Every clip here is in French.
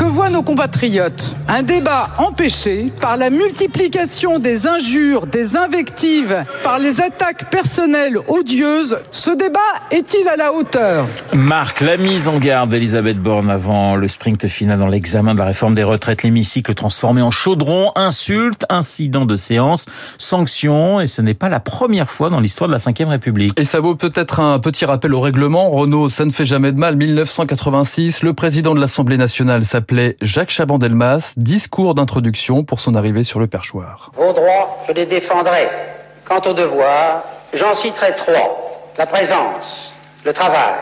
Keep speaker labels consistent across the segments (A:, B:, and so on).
A: Que voient nos compatriotes? Un débat empêché par la multiplication des injures, des invectives, par les attaques personnelles odieuses. Ce débat est-il à la hauteur?
B: Marc, la mise en garde d'Elisabeth Borne avant le sprint final dans l'examen de la réforme des retraites, l'hémicycle transformé en chaudron, insulte, incident de séance, sanctions, et ce n'est pas la première fois dans l'histoire de la Ve République.
C: Et ça vaut peut-être un petit rappel au règlement. Renaud, ça ne fait jamais de mal. 1986, le président de l'Assemblée nationale s'appelle Jacques Chaban-Delmas, discours d'introduction pour son arrivée sur le perchoir.
D: Vos droits, je les défendrai. Quant aux devoirs, j'en citerai trois. La présence, le travail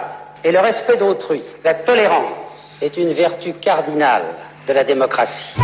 D: et le respect d'autrui. La tolérance est une vertu cardinale de la démocratie.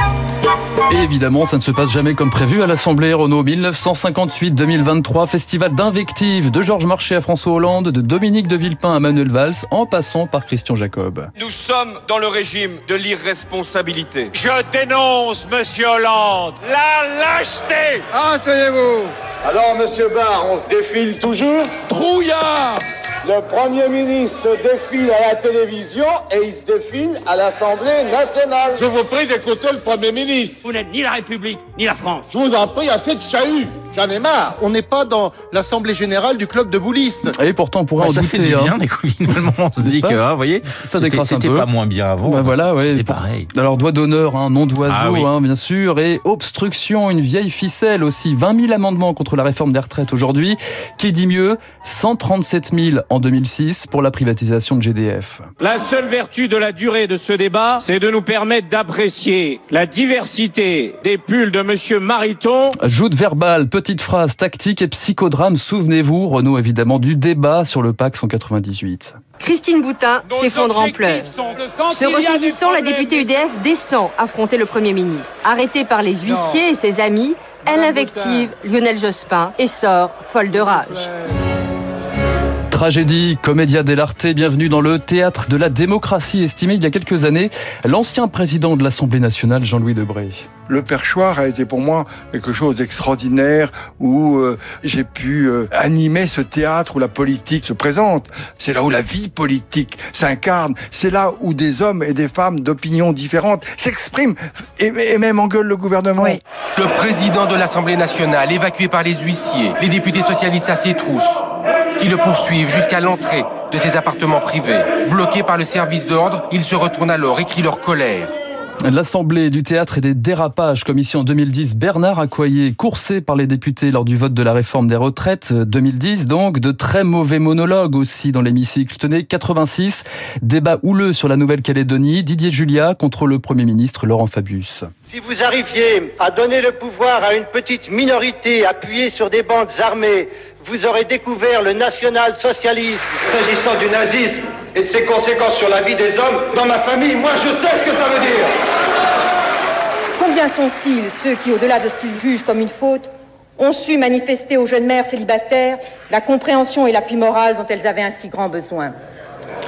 C: Et évidemment, ça ne se passe jamais comme prévu à l'Assemblée Renault 1958-2023, festival d'invectives de Georges Marchais à François Hollande, de Dominique de Villepin à Manuel Valls, en passant par Christian Jacob.
E: Nous sommes dans le régime de l'irresponsabilité.
F: Je dénonce, monsieur Hollande, la lâcheté.
G: Asseyez-vous. Alors, monsieur Barr, on se défile toujours?
E: Trouillard
G: le Premier ministre se défile à la télévision et il se défile à l'Assemblée nationale.
H: Je vous prie d'écouter le Premier ministre.
I: Vous n'êtes ni la République, ni la France.
H: Je vous en prie, assez de chahut. J'en ai marre.
J: On n'est pas dans l'Assemblée Générale du club de boulistes.
C: Et pourtant, on pourrait
B: bah,
C: en
B: ça
C: douter.
B: fait du bien,
C: hein.
B: finalement, on se dit que, ah, vous voyez,
C: ça décroisse un peu.
B: C'était pas moins bien avant.
C: Bah voilà, ouais.
B: C'était pareil.
C: Alors, doigt d'honneur, hein, nom d'oiseau,
B: Ah oui.
C: hein, bien sûr, et obstruction, une vieille ficelle aussi. 20 000 amendements contre la réforme des retraites aujourd'hui. Qui dit mieux 137 000 en 2006 pour la privatisation de GDF.
F: La seule vertu de la durée de ce débat, c'est de nous permettre d'apprécier la diversité des pulls de monsieur Mariton.
C: Joute verbale, petite phrase, tactique et psychodrame. Souvenez-vous, Renaud, évidemment, du débat sur le PAC 198.
K: Christine Boutin s'effondre en pleurs. Se ressaisissant, la députée UDF descend affronter le Premier ministre. Arrêtée par les huissiers et ses amis, elle invective Lionel Jospin et sort folle de rage.
C: Tragédie, comédia dell'arte, bienvenue dans le théâtre de la démocratie, estimé il y a quelques années l'ancien président de l'Assemblée nationale, Jean-Louis Debré.
L: Le perchoir a été pour moi quelque chose d'extraordinaire où euh, j'ai pu euh, animer ce théâtre où la politique se présente. C'est là où la vie politique s'incarne. C'est là où des hommes et des femmes d'opinions différentes s'expriment et, et même engueulent le gouvernement.
M: Le président de l'Assemblée nationale, évacué par les huissiers, les députés socialistes à ses trousses, qui le poursuivent jusqu'à l'entrée de ses appartements privés. Bloqué par le service d'ordre, ils se retournent alors et crient leur colère.
C: L'Assemblée du théâtre et des dérapages, comme ici en 2010, Bernard Accoyer, coursé par les députés lors du vote de la réforme des retraites, euh, 2010 donc, de très mauvais monologues aussi dans l'hémicycle. Tenez, 86, débat houleux sur la Nouvelle-Calédonie, Didier Julia contre le Premier ministre Laurent Fabius.
N: Si vous arriviez à donner le pouvoir à une petite minorité appuyée sur des bandes armées, vous aurez découvert le national-socialisme.
G: S'agissant du nazisme et de ses conséquences sur la vie des hommes, dans ma famille, moi je sais ce que ça veut dire.
O: Combien sont-ils ceux qui, au-delà de ce qu'ils jugent comme une faute, ont su manifester aux jeunes mères célibataires la compréhension et l'appui moral dont elles avaient un si grand besoin?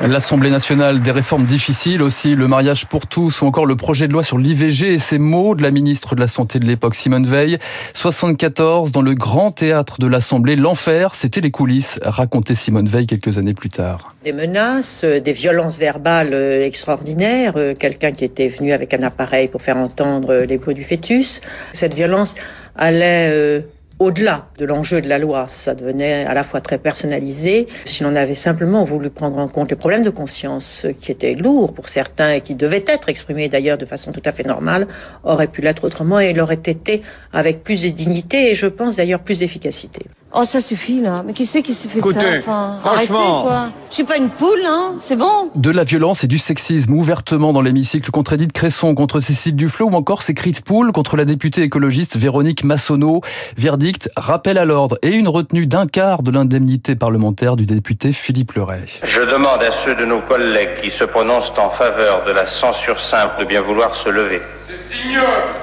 C: L'Assemblée nationale des réformes difficiles aussi, le mariage pour tous ou encore le projet de loi sur l'IVG et ces mots de la ministre de la Santé de l'époque Simone Veil. 74 dans le grand théâtre de l'Assemblée, l'enfer, c'était les coulisses, racontait Simone Veil quelques années plus tard.
P: Des menaces, euh, des violences verbales euh, extraordinaires, euh, quelqu'un qui était venu avec un appareil pour faire entendre les bruits du fœtus. Cette violence allait au-delà de l'enjeu de la loi. Ça devenait à la fois très personnalisé. Si l'on avait simplement voulu prendre en compte les problèmes de conscience qui étaient lourds pour certains et qui devaient être exprimés d'ailleurs de façon tout à fait normale, aurait pu l'être autrement et il aurait été avec plus de dignité et je pense d'ailleurs plus d'efficacité.
Q: Oh, ça suffit, là. Mais qui c'est qui s'est fait
L: Écoutez,
Q: ça enfin,
L: franchement.
Q: Arrêtez, quoi. Je suis pas une poule, hein. C'est bon.
C: De la violence et du sexisme ouvertement dans l'hémicycle contre Edith Cresson, contre Cécile Duflot ou encore ces cris de poule contre la députée écologiste Véronique Massonneau. Verdict, rappel à l'ordre et une retenue d'un quart de l'indemnité parlementaire du député Philippe Leray.
D: Je demande à ceux de nos collègues qui se prononcent en faveur de la censure simple de bien vouloir se lever.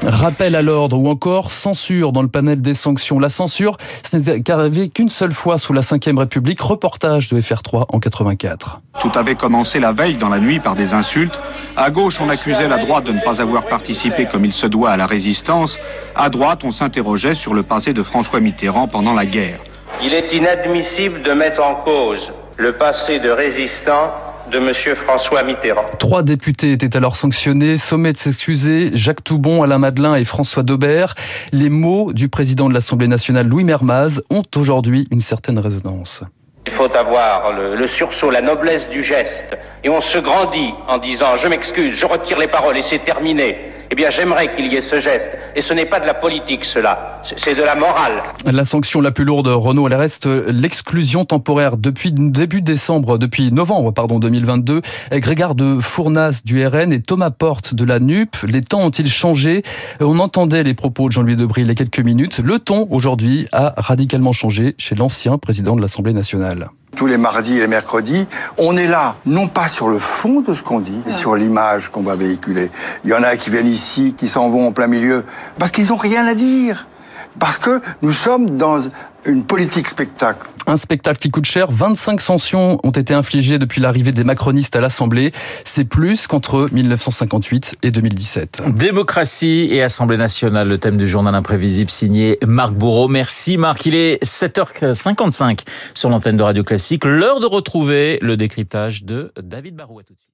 C: Rappel à l'ordre ou encore censure dans le panel des sanctions. La censure, ce n'est qu'arrivé qu'une seule fois sous la Ve République. Reportage de FR3 en 84.
R: Tout avait commencé la veille dans la nuit par des insultes. À gauche, on accusait la droite de ne pas avoir participé comme il se doit à la résistance. À droite, on s'interrogeait sur le passé de François Mitterrand pendant la guerre.
D: Il est inadmissible de mettre en cause le passé de résistant de M. François Mitterrand.
C: Trois députés étaient alors sanctionnés. Sommet de s'excuser, Jacques Toubon, Alain Madelin et François Daubert. Les mots du président de l'Assemblée nationale, Louis Mermaz, ont aujourd'hui une certaine résonance.
D: Faut avoir le, le, sursaut, la noblesse du geste. Et on se grandit en disant je m'excuse, je retire les paroles et c'est terminé. Eh bien, j'aimerais qu'il y ait ce geste. Et ce n'est pas de la politique, cela. C'est de la morale.
C: La sanction la plus lourde, Renault, elle reste l'exclusion temporaire depuis début décembre, depuis novembre, pardon, 2022. Grégard de Fournas du RN et Thomas Porte de la NUP. Les temps ont-ils changé? On entendait les propos de Jean-Louis Debré il y a quelques minutes. Le ton, aujourd'hui, a radicalement changé chez l'ancien président de l'Assemblée nationale
L: tous les mardis et les mercredis, on est là, non pas sur le fond de ce qu'on dit, mais sur l'image qu'on va véhiculer. Il y en a qui viennent ici, qui s'en vont en plein milieu, parce qu'ils n'ont rien à dire. Parce que nous sommes dans une politique spectacle.
C: Un spectacle qui coûte cher. 25 sanctions ont été infligées depuis l'arrivée des macronistes à l'Assemblée. C'est plus qu'entre 1958 et 2017.
B: Démocratie et Assemblée nationale, le thème du journal imprévisible signé Marc Bourreau. Merci Marc. Il est 7h55 sur l'antenne de Radio Classique. L'heure de retrouver le décryptage de David Barou. À tout de suite.